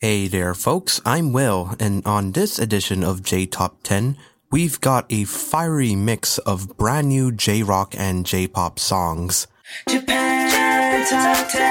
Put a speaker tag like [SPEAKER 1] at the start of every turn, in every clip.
[SPEAKER 1] Hey there, folks. I'm Will, and on this edition of J Top 10, we've got a fiery mix of brand new J rock and J pop songs.
[SPEAKER 2] Japan Top 10.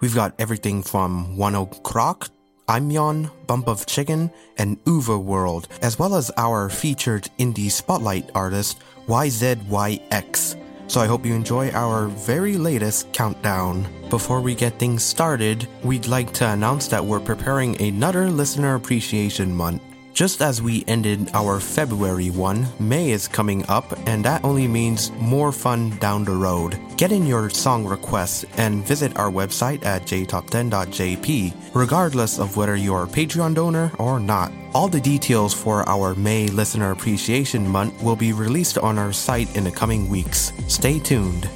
[SPEAKER 1] We've got everything from One Ok Rock, Aimyon, Bump of Chicken, and Uverworld, as well as our featured indie spotlight artist, YZYX. So I hope you enjoy our very latest countdown. Before we get things started, we'd like to announce that we're preparing another Listener Appreciation Month. Just as we ended our February one, May is coming up, and that only means more fun down the road. Get in your song requests and visit our website at jtop10.jp, regardless of whether you're a Patreon donor or not. All the details for our May Listener Appreciation Month will be released on our site in the coming weeks. Stay tuned.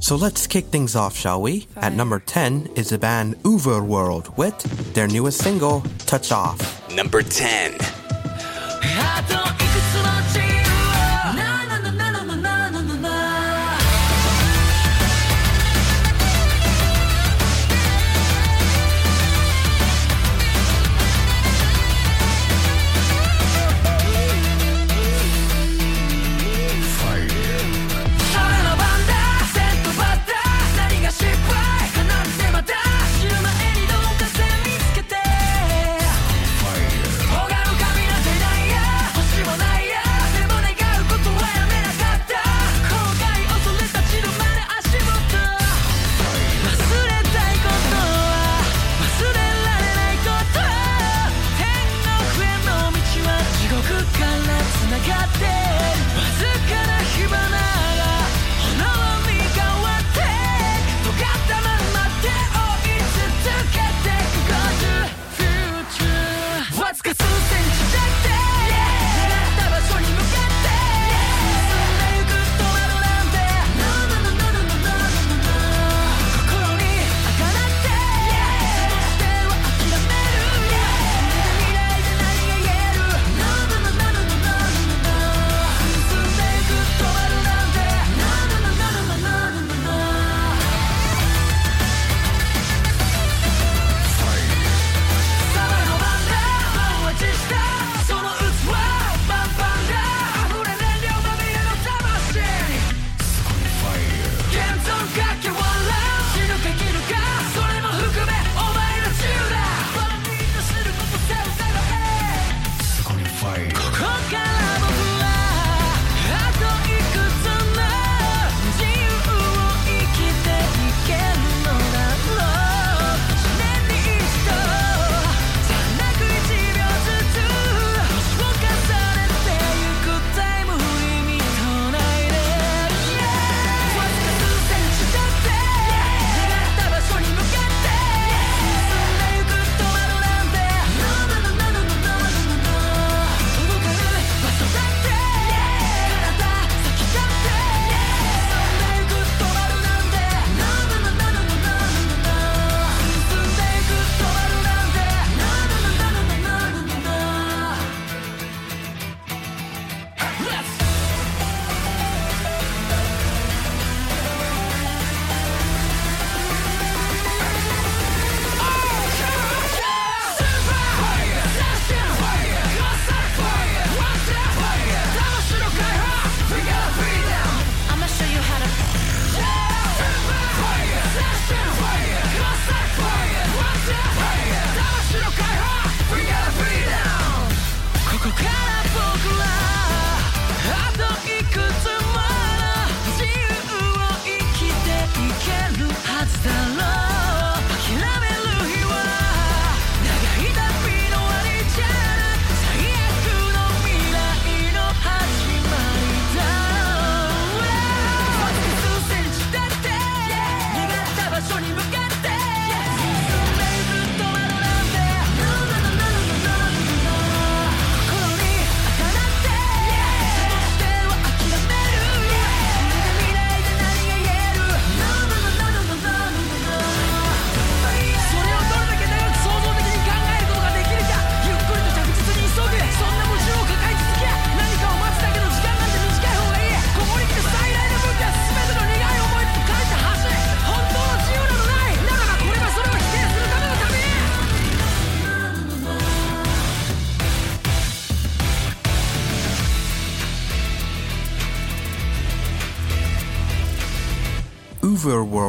[SPEAKER 1] So let's kick things off, shall we? At number 10 is the band Uverworld with their newest single, Touch Off.
[SPEAKER 3] Number 10.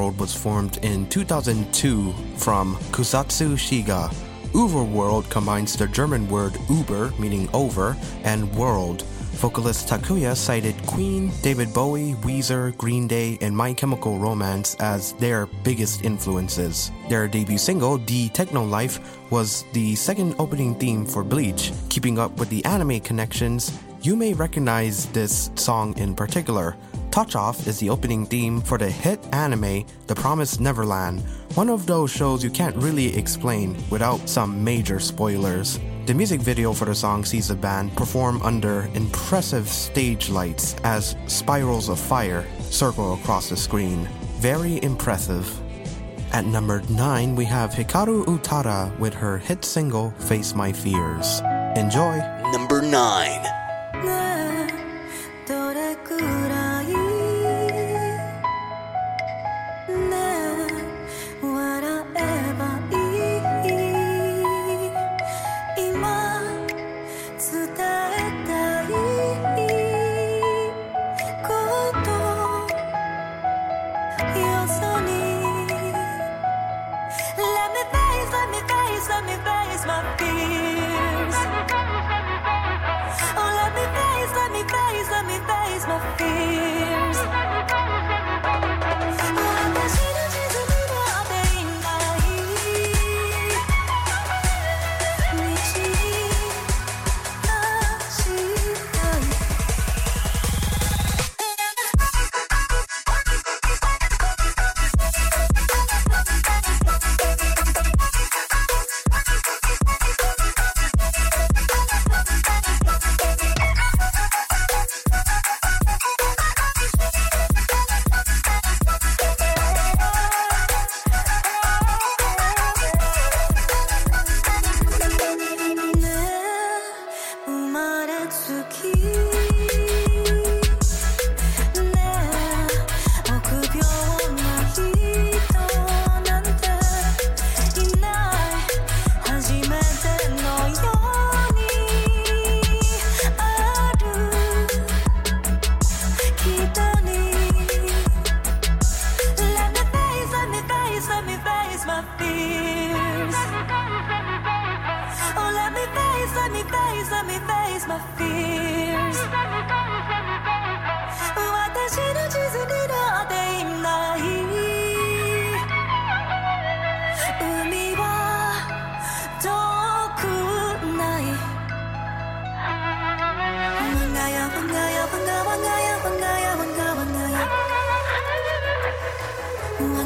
[SPEAKER 1] Uverworld was formed in 2002 from Kusatsu Shiga. Uverworld combines the German word Uber, meaning over, and world. Vocalist Takuya cited Queen, David Bowie, Weezer, Green Day, and My Chemical Romance as their biggest influences. Their debut single, The Techno Life, was the second opening theme for Bleach. Keeping up with the anime connections, you may recognize this song in particular. Touch Off is the opening theme for the hit anime The Promised Neverland, one of those shows you can't really explain without some major spoilers. The music video for the song sees the band perform under impressive stage lights as spirals of fire circle across the screen. Very impressive. At number 9, we have Hikaru Utada with her hit single Face My Fears. Enjoy!
[SPEAKER 4] Number 9.
[SPEAKER 5] Let me face, let me face my fears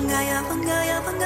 [SPEAKER 5] Vanga ya, vanga ya, vanga.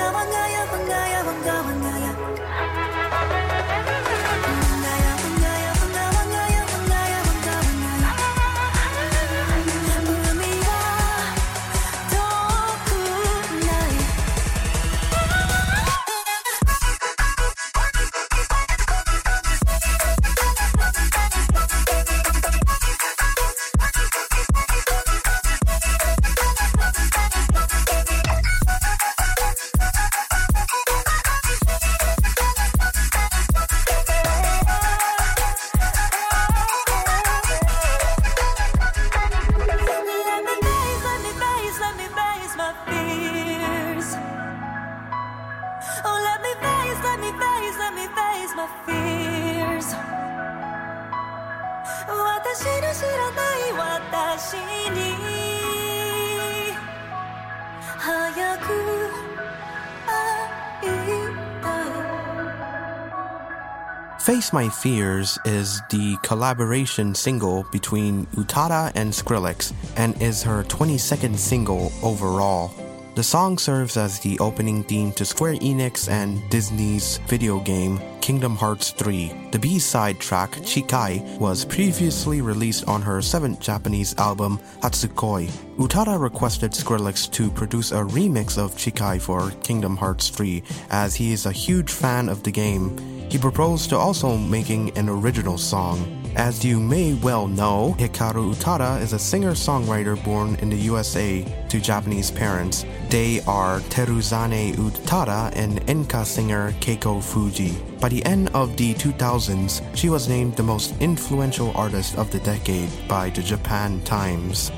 [SPEAKER 5] Face My Fears
[SPEAKER 1] is the collaboration single between Utada and Skrillex and is her 22nd single overall. The song serves as the opening theme to Square Enix and Disney's video game Kingdom Hearts 3. The B-side track Chikai was previously released on her seventh Japanese album Hatsukoi. Utada requested Skrillex to produce a remix of Chikai for Kingdom Hearts 3 as he is a huge fan of the game. He proposed to also making an original song. As you may well know, Hikaru Utada is a singer-songwriter born in the USA to Japanese parents. They are Teruzane Utada and enka singer Keiko Fuji. By the end of the 2000s, she was named the most influential artist of the decade by the Japan Times.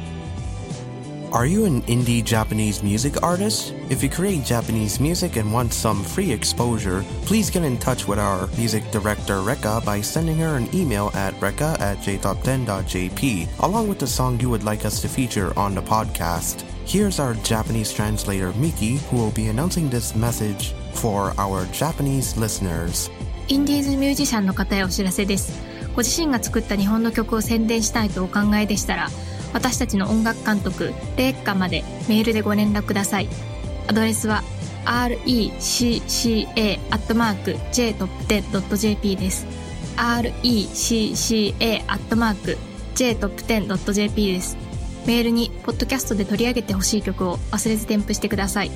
[SPEAKER 1] Are you an indie Japanese music artist? If you create Japanese music and want some free exposure, please get in touch with our music director Rekka by sending her an email at rekka at jtop10.jp, along with the song you would like us to feature on the podcast. Here's our Japanese translator Miki, who will be announcing this message for our Japanese listeners.
[SPEAKER 3] インディーズミュージシャンの方へお知らせです。ご自身が作った日本の曲を宣伝したいとお考えでしたら、 私たちの音楽監督、レッカまでメールでご連絡ください。アドレスは recca.jtop10.jp です。recca.jtop10.jp です。メールに、ポッドキャストで取り上げてほしい曲を忘れず添付してください。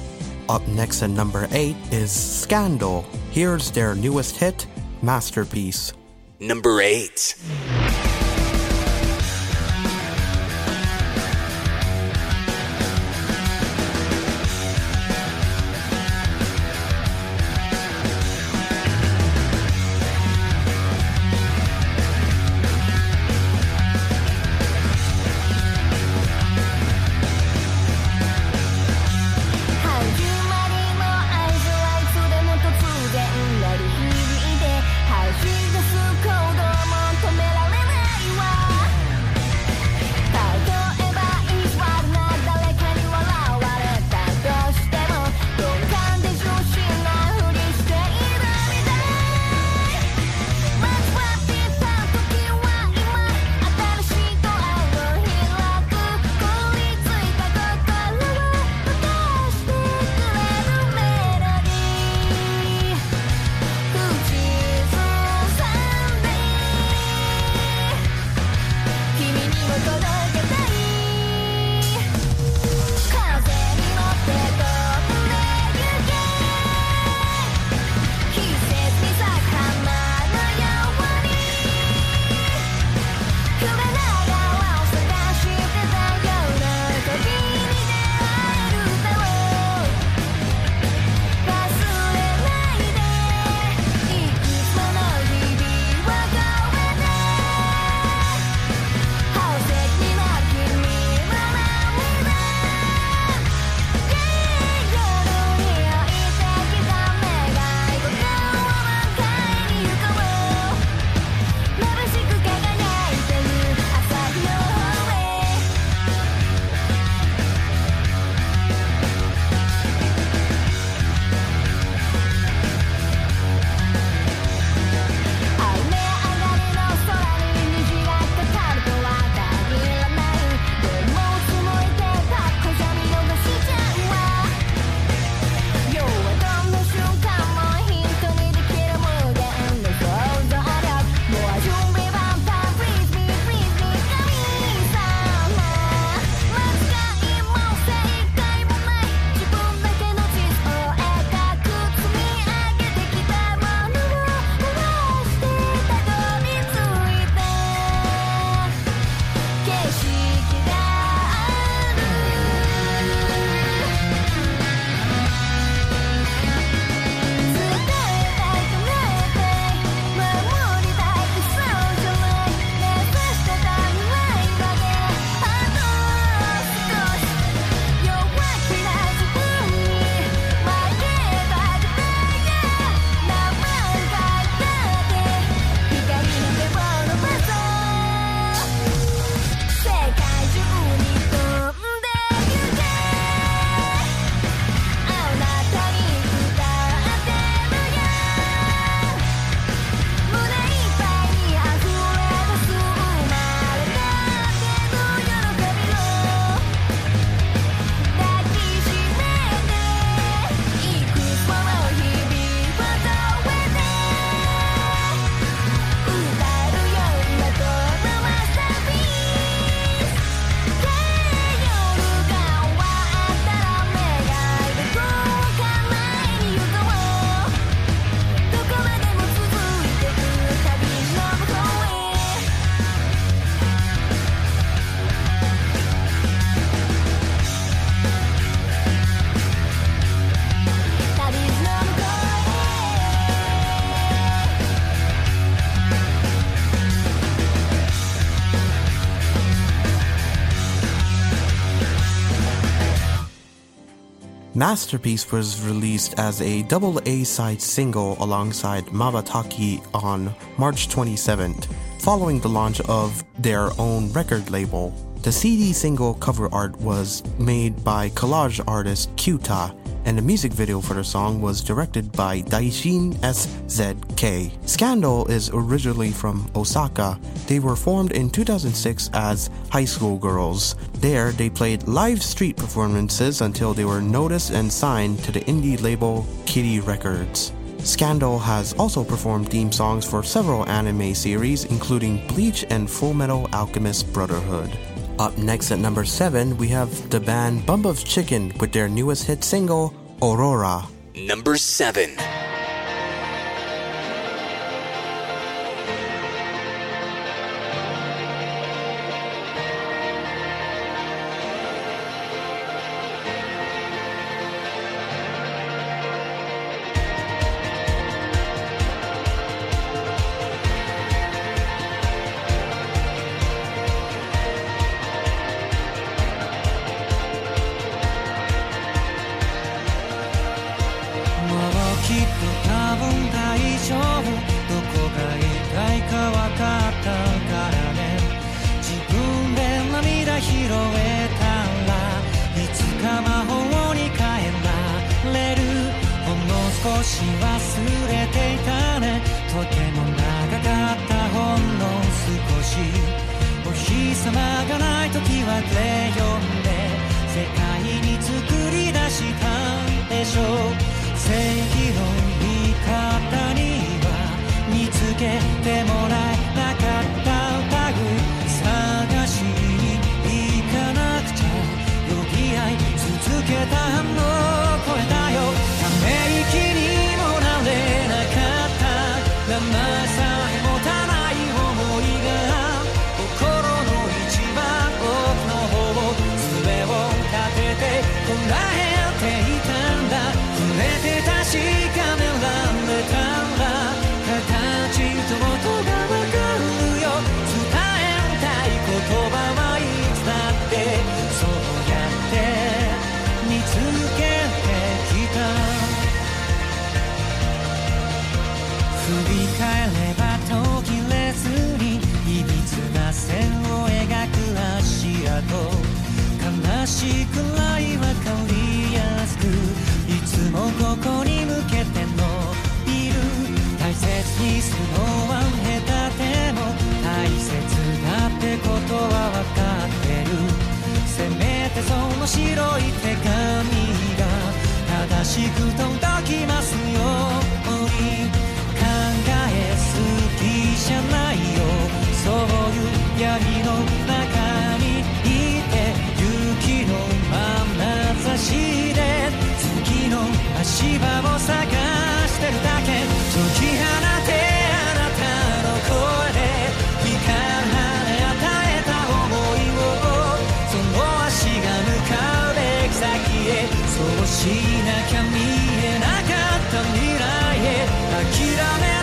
[SPEAKER 1] Up next at number 8 is Scandal. Here's their newest hit, Masterpiece.
[SPEAKER 6] Number 8.
[SPEAKER 1] Masterpiece was released as a double A side single alongside Mabataki on March 27th, following the launch of their own record label. The CD single cover art was made by collage artist Kyuta and the music video for the song was directed by Daishin SZK. Scandal is originally from Osaka. They were formed in 2006 as high school girls. There, they played live street performances until they were noticed and signed to the indie label Kitty Records. Scandal has also performed theme songs for several anime series, including Bleach and Full Metal Alchemist Brotherhood. Up next at number 7, we have the band Bump of Chicken with their newest hit single, Aurora.
[SPEAKER 6] Number 7.
[SPEAKER 2] 白い手紙が正しく届きますように考えすぎじゃないよそういう闇の中にいて雪の眼差しで月の足場を探そうしなきゃ見えなかった未来へ諦め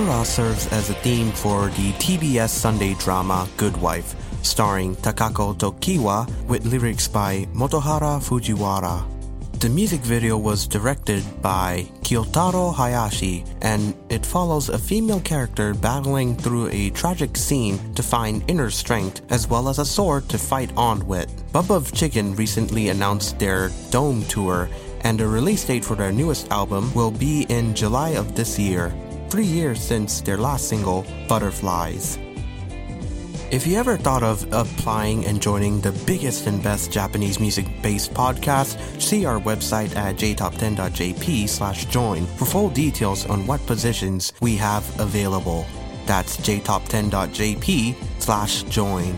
[SPEAKER 1] Aurora serves as a theme for the TBS Sunday drama Good Wife, starring Takako Tokiwa with lyrics by Motohara Fujiwara. The music video was directed by Kiyotaro Hayashi, and it follows a female character battling through a tragic scene to find inner strength as well as a sword to fight on with. Bump of Chicken recently announced their Dome Tour, and the release date for their newest album will be in July of this year three years since their last single, Butterflies. If you ever thought of applying and joining the biggest and best Japanese music-based podcast, see our website at jtop10.jp slash join for full details on what positions we have available. That's jtop10.jp slash join.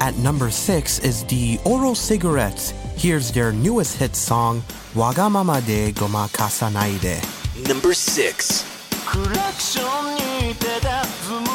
[SPEAKER 1] At number 6 is the Oral Cigarettes. Here's their newest hit song, Wagamama de Goma Kasanaide.
[SPEAKER 4] Number 6
[SPEAKER 7] クラクションに手がずむ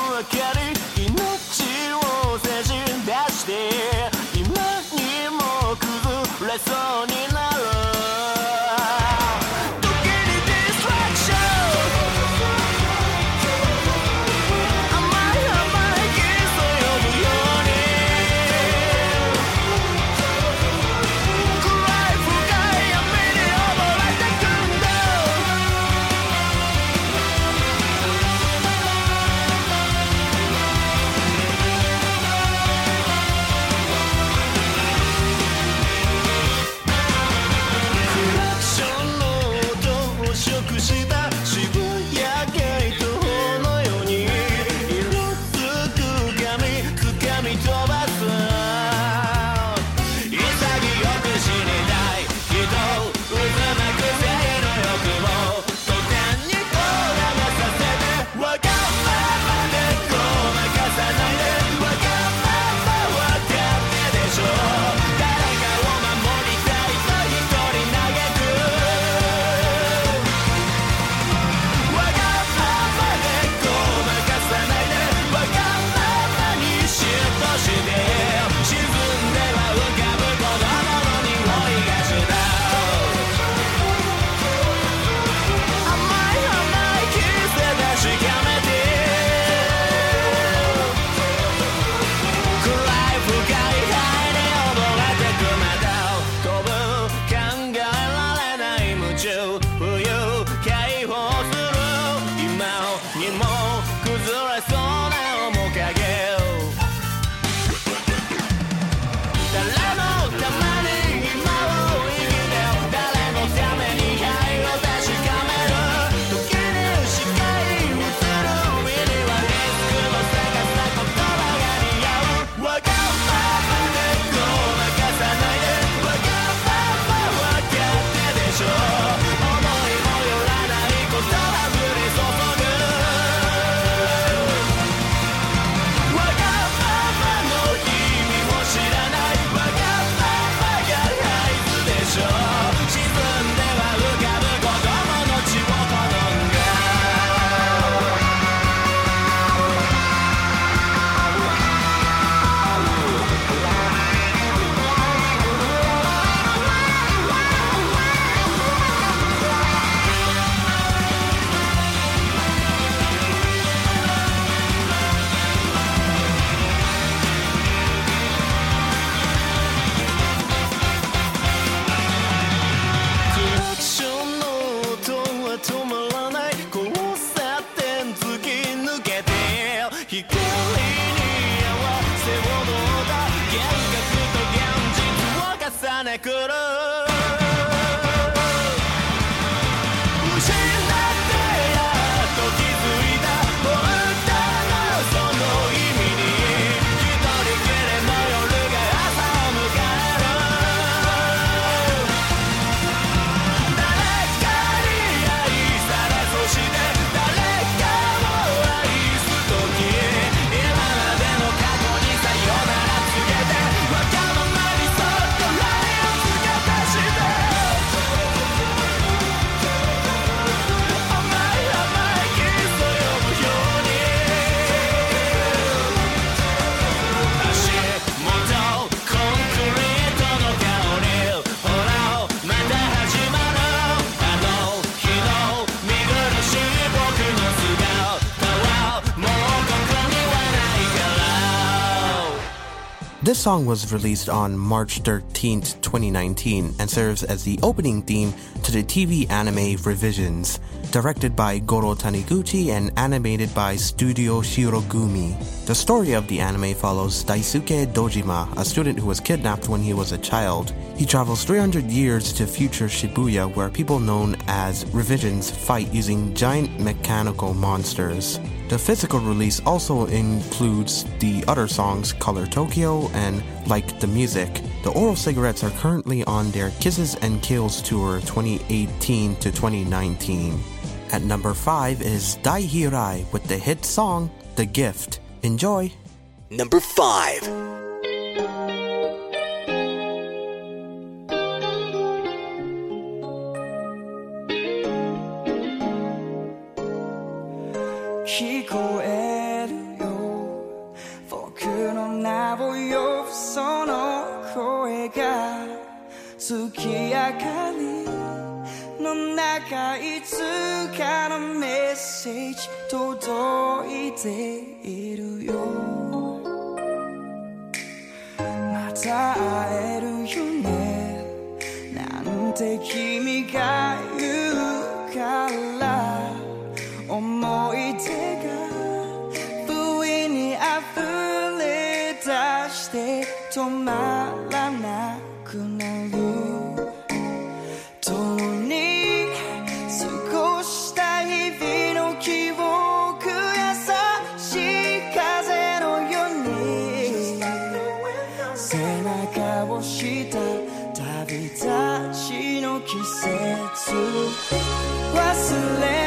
[SPEAKER 1] song was released on March 13, 2019, and serves as the opening theme to the TV anime Revisions, directed by Goro Taniguchi and animated by Studio Shirogumi. The story of the anime follows Daisuke Dojima, a student who was kidnapped when he was a child. He travels 300 years to future Shibuya, where people known as revisions fight using giant mechanical monsters. The physical release also includes the other songs Color Tokyo and Like the Music. The Oral Cigarettes are currently on their Kisses and Kills tour 2018 to 2019. At number 5 is Dai Hirai with the hit song The Gift. Enjoy!
[SPEAKER 6] Number 5
[SPEAKER 2] 聞こえるよ僕の名をその声がかの中いつかのメッセージ届いているよ。また会えるよね。なんて君が let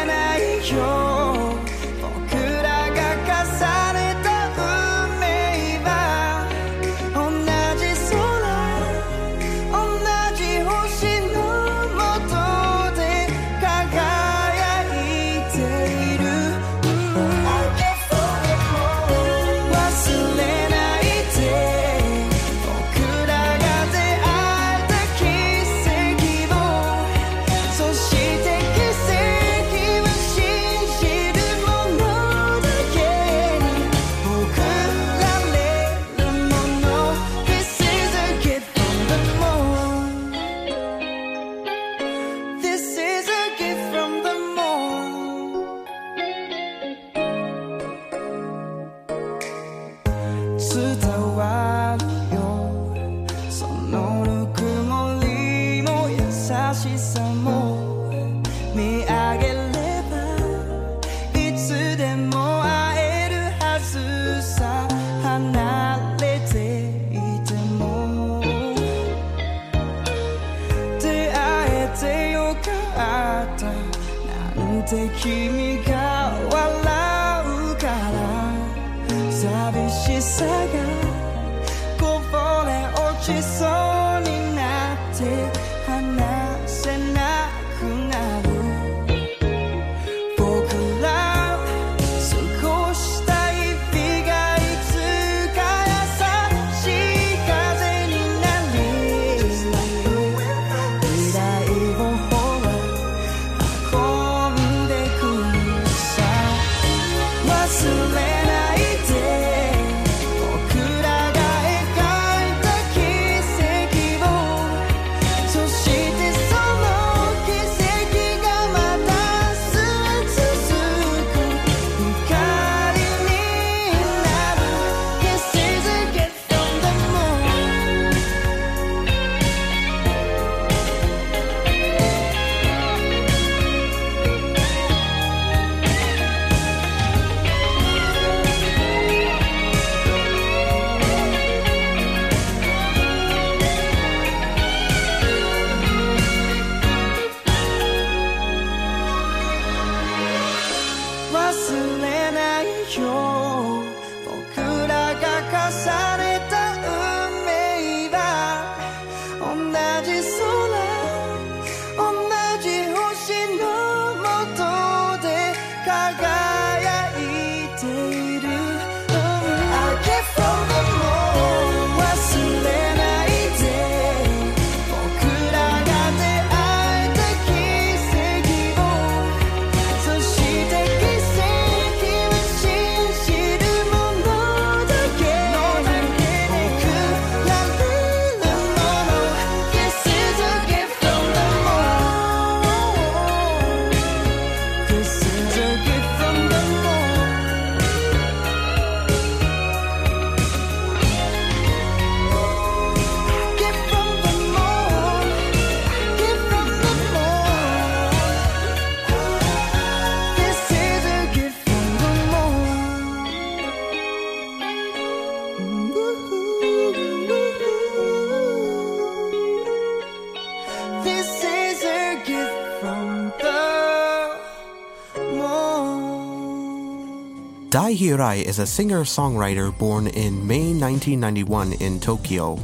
[SPEAKER 1] Dai Hirai is a singer-songwriter born in May 1991 in Tokyo.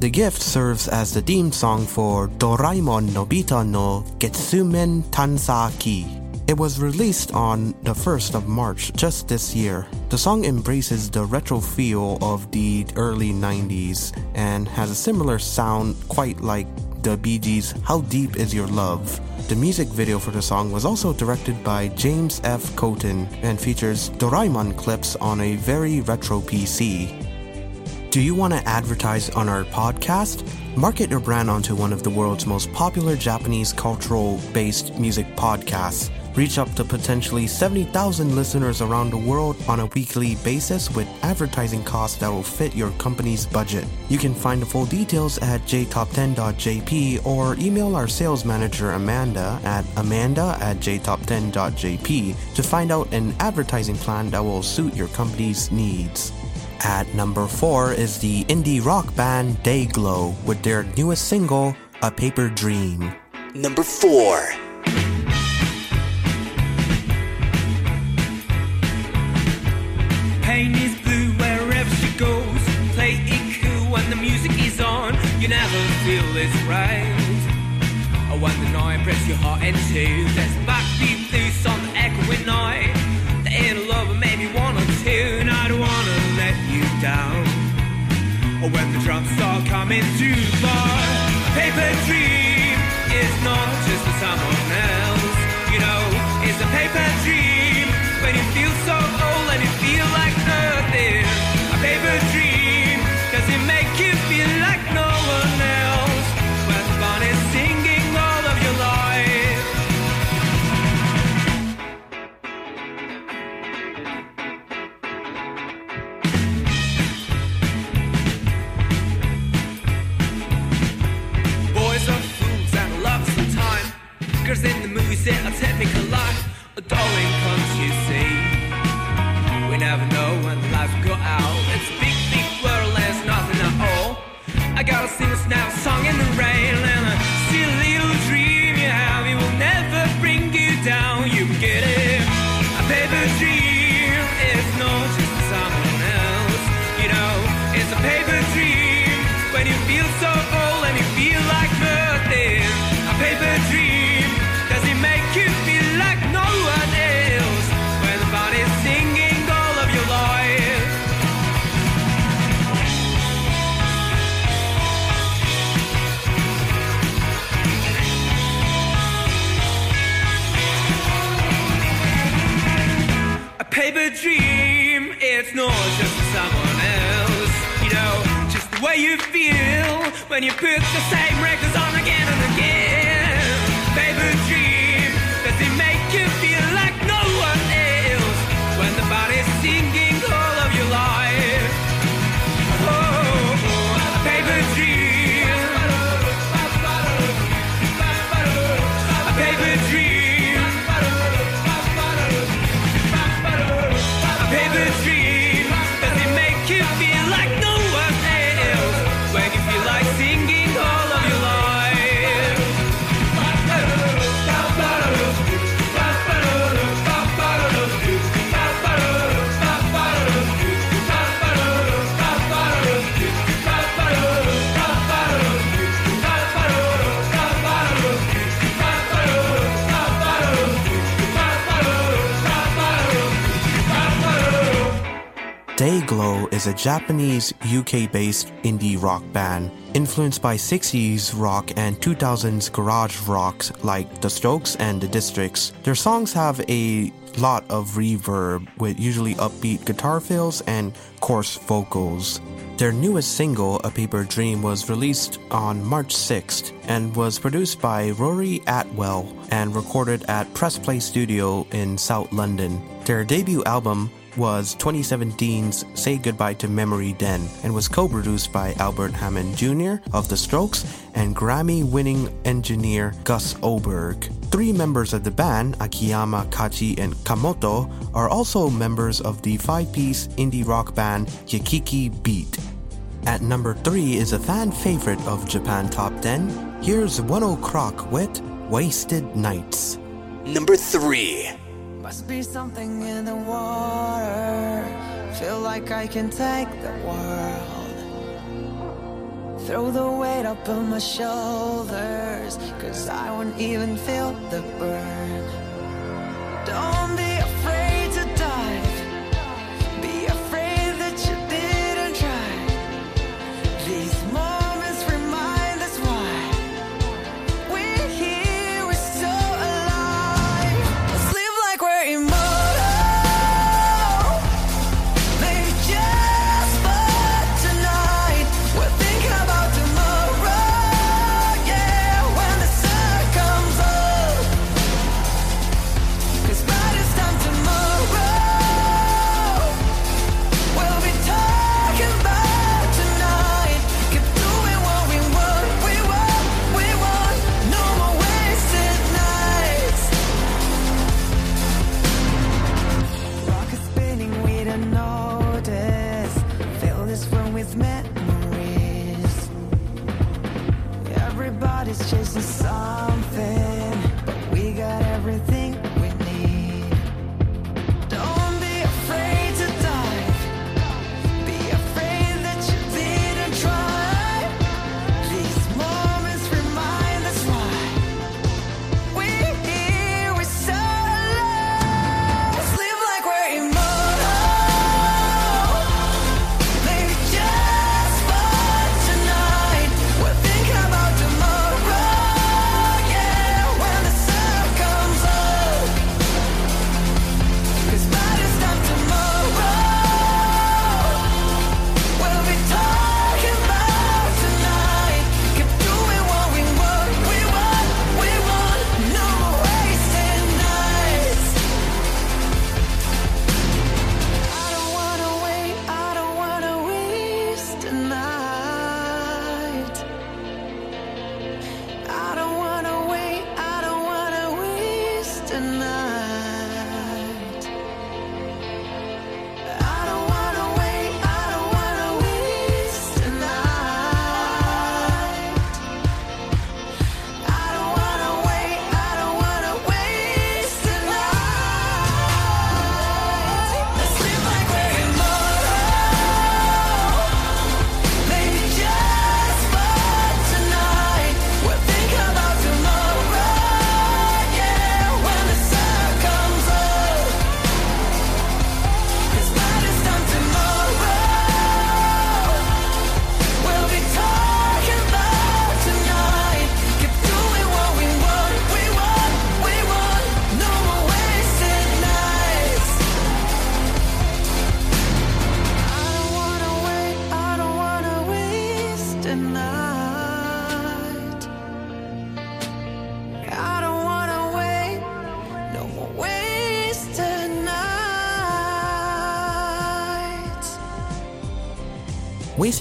[SPEAKER 1] The gift serves as the theme song for Doraemon Nobita no Getsumen Tansaki. It was released on the 1st of March just this year. The song embraces the retro feel of the early 90s and has a similar sound quite like the Bee Gees' How Deep Is Your Love. The music video for the song was also directed by James F. Coton and features Doraemon clips on a very retro PC. Do you want to advertise on our podcast? Market your brand onto one of the world's most popular Japanese cultural based music podcasts. Reach up to potentially 70,000 listeners around the world on a weekly basis with advertising costs that will fit your company's budget. You can find the full details at jtop10.jp or email our sales manager Amanda at amanda at jtop10.jp to find out an advertising plan that will suit your company's needs. At number 4 is the indie rock band DYGL with their newest single, A Paper Dream.
[SPEAKER 6] Number 4.
[SPEAKER 8] When the music is on. You never feel it's right. Oh, when the night breaks your heart in two. There's backbeat loose on the echoing night. The inner lover one or two. And I don't wanna let you down. Or when the drums start coming too far. Paper dream is not just a
[SPEAKER 1] Japanese UK based indie rock band influenced by 60s rock and 2000s garage rocks like The Strokes and The Districts. Their songs have a lot of reverb with usually upbeat guitar fills and coarse vocals. Their newest single, A Paper Dream, was released on March 6th and was produced by Rory Atwell and recorded at Press Play Studio in South London. Their debut album was 2017's Say Goodbye to Memory Den and was co produced by Albert Hammond Jr. of The Strokes and Grammy winning engineer Gus Oberg. Three members of the band, Akiyama, Kachi, and Kamoto, are also members of the five piece indie rock band Ykiki Beat. At number 3 is a fan favorite of Japan Top 10. Here's One Ok Rock with Wasted Nights.
[SPEAKER 6] Number 3.
[SPEAKER 2] Must be something in the water. Feel like I can take the world. Throw the weight up on my shoulders. Cause I won't even feel the burn.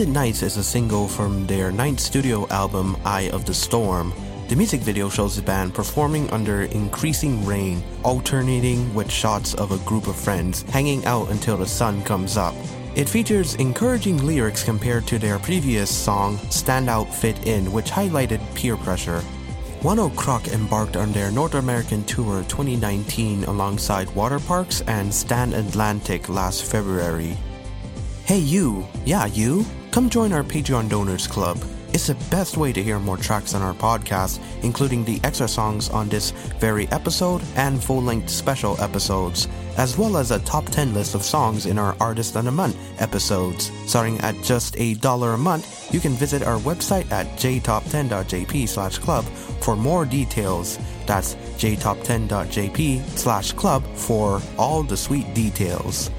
[SPEAKER 2] Nights
[SPEAKER 1] is a single from their ninth studio album, Eye of the Storm. The music video shows the band performing under increasing rain, alternating with shots of a group of friends hanging out until the sun comes up. It features encouraging lyrics compared to their previous song, Stand Out Fit In, which highlighted peer pressure. One Ok Rock embarked on their North American tour 2019 alongside Waterparks and Stand Atlantic last February. Hey, you! Yeah, you! Come join our Patreon Donors Club. It's the best way to hear more tracks on our podcast, including the extra songs on this very episode and full length special episodes, as well as a top 10 list of songs in our Artist of the Month episodes. Starting at just a dollar a month, you can visit our website at jtop10.jp slash club for more details. That's jtop10.jp slash club for all the sweet details.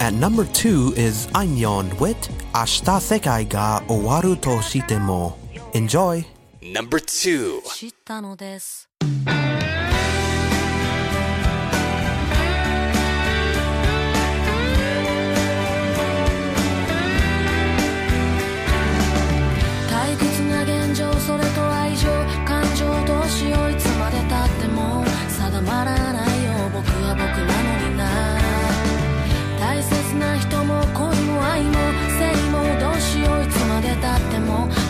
[SPEAKER 1] At number two is Aimyon with Ashta Sekai ga Owaru to Shite mo. Enjoy!
[SPEAKER 6] Number two.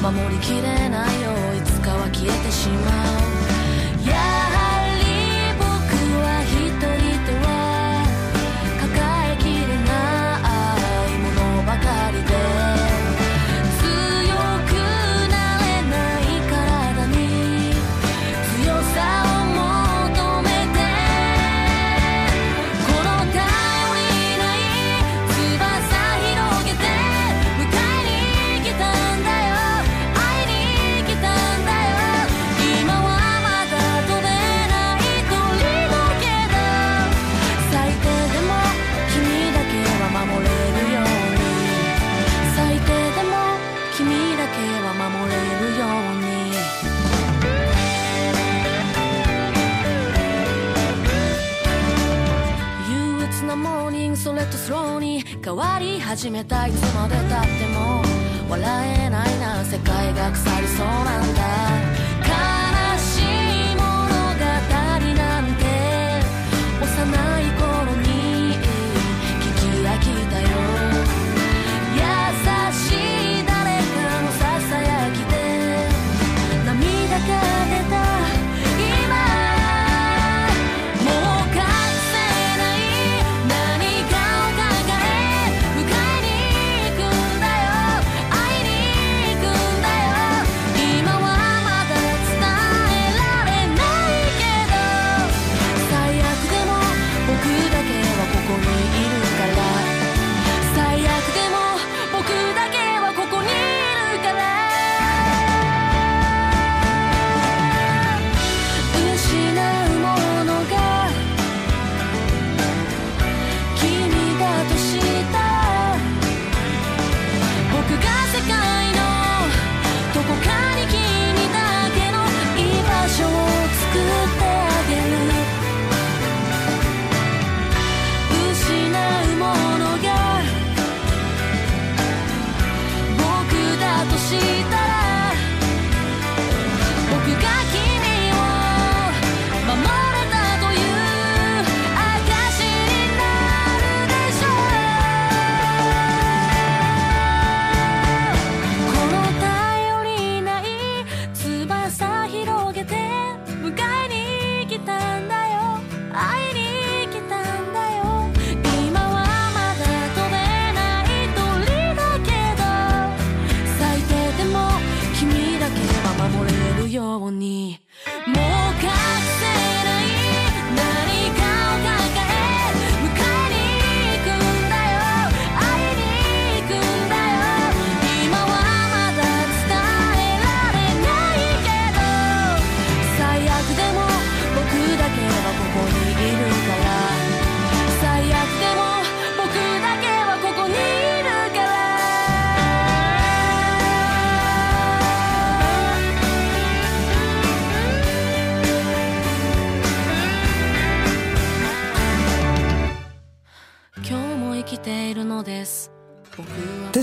[SPEAKER 9] 守りきれないよ。いつかは消えてしまう。や始めたいつまでたっても笑えないな世界が腐りそうなんだ。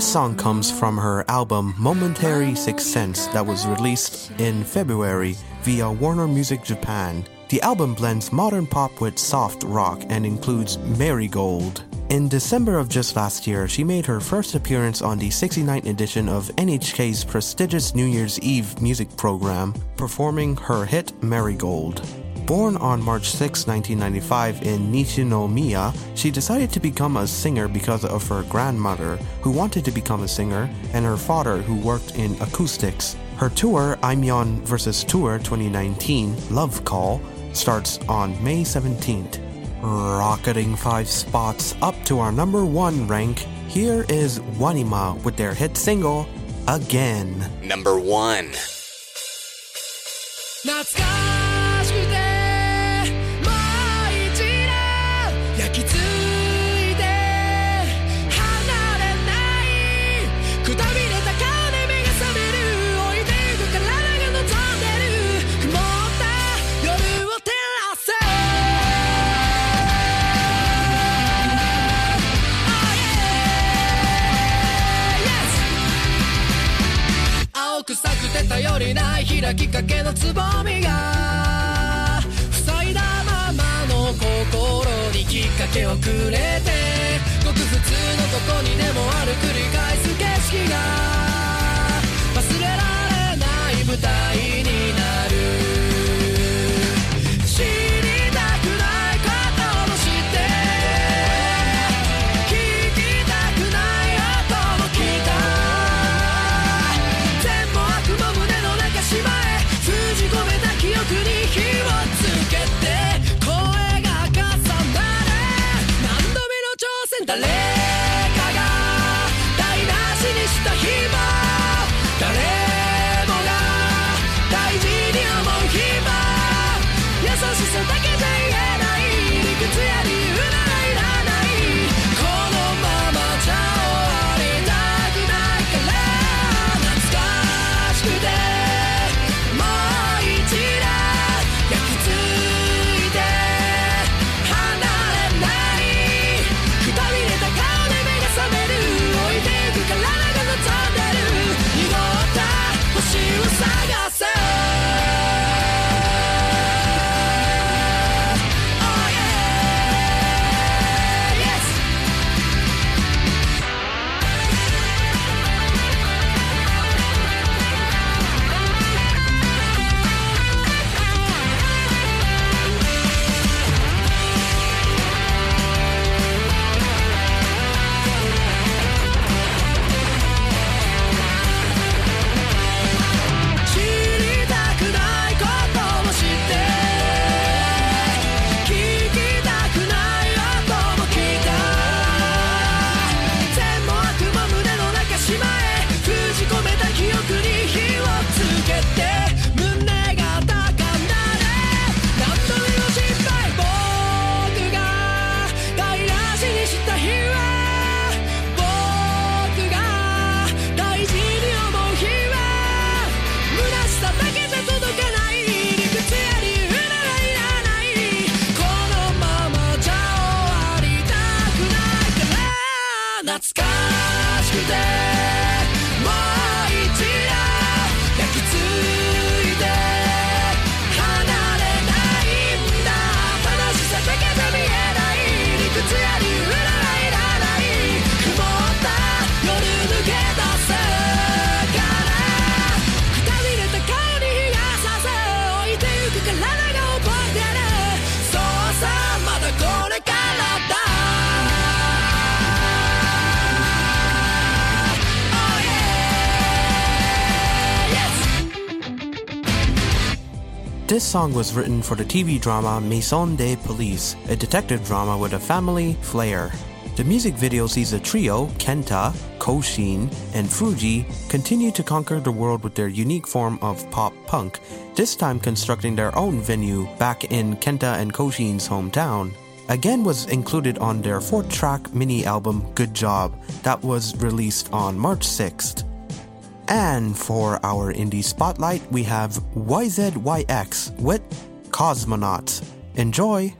[SPEAKER 1] song comes from her album Momentary Sixth Sense that was released in February via Warner Music Japan. The album blends modern pop with soft rock and includes Marigold. In December of just last year, she made her first appearance on the 69th edition of NHK's prestigious New Year's Eve music program, performing her hit Marigold. Born on March 6, 1995, in Nishinomiya, she decided to become a singer because of her grandmother, who wanted to become a singer, and her father, who worked in acoustics. Her tour, Aimyon vs. Tour 2019, Love Call, starts on May 17th. Rocketing five spots up to our number one rank, here is Wanima with their hit single, Again.
[SPEAKER 4] Number
[SPEAKER 10] one. 開きかけのつぼみが塞いだままの心にきっかけをくれてごく普通のとこにでもある繰り返す景色が忘れられない舞台。
[SPEAKER 11] This song was written for the TV drama Maison de Police, a detective drama with a family flair. The music video sees a trio, Kenta, Koshin, and Fuji, continue to conquer the world with their unique form of pop punk, this time constructing their own venue back in Kenta and Koshin's hometown. Again was included on their four track mini album Good Job, that was released on March 6th. And for our indie spotlight, we have YZYX with Cosmonauts. Enjoy!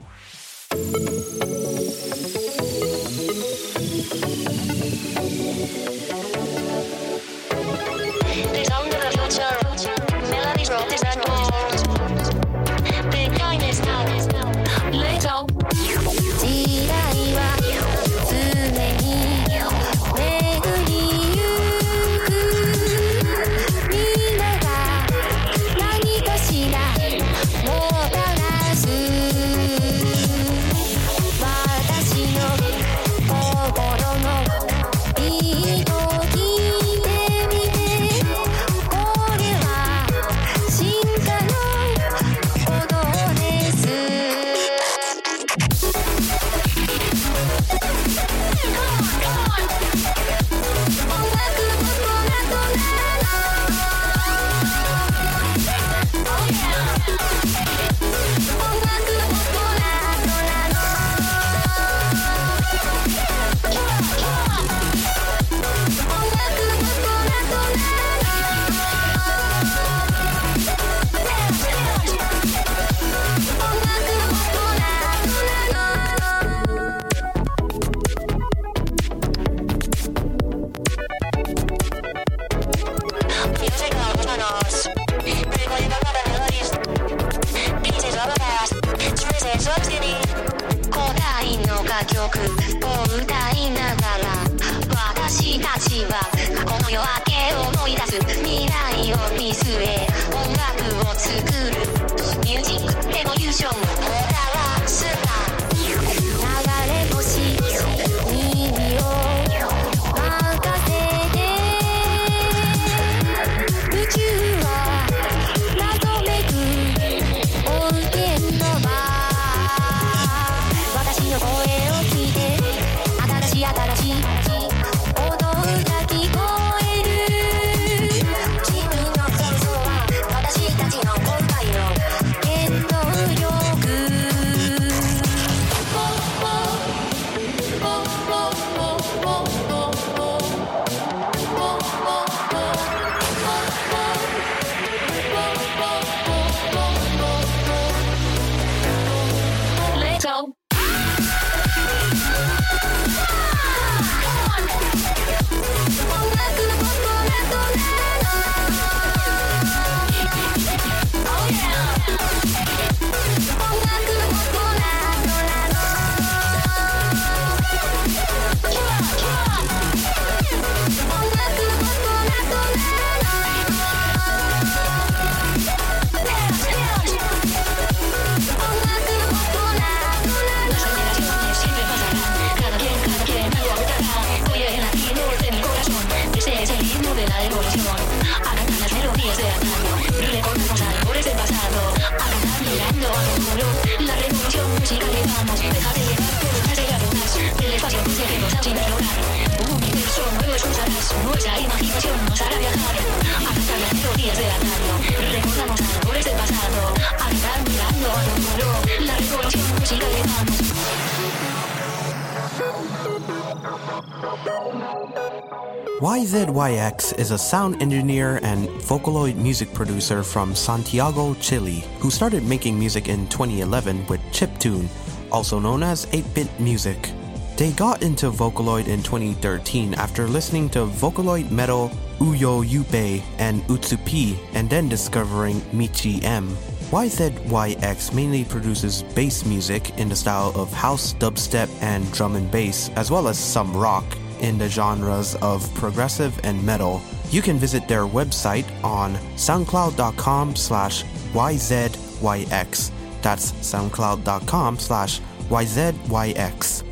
[SPEAKER 1] is a
[SPEAKER 11] sound engineer and Vocaloid music producer from Santiago, Chile, who started making music in 2011 with chiptune, also known as 8 bit music.
[SPEAKER 1] They got into Vocaloid in 2013 after listening to Vocaloid metal Yuyoyuppe and Utsu-P, and then discovering Mitchie M. YZYX mainly produces bass music in the style of house, dubstep, and drum and bass, as well as some rock in the genres of progressive and metal. You can visit their website on soundcloud.com slash YZYX. That's soundcloud.com slash YZYX.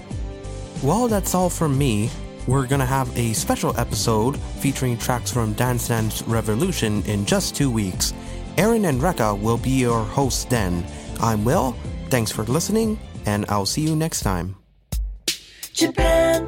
[SPEAKER 1] Well, that's all from me. We're gonna have a special episode featuring tracks from Dance Dance Revolution in just two weeks. Aaron and Rekka will be your hosts then. I'm Will. Thanks for listening, and I'll see you next time.
[SPEAKER 9] Japan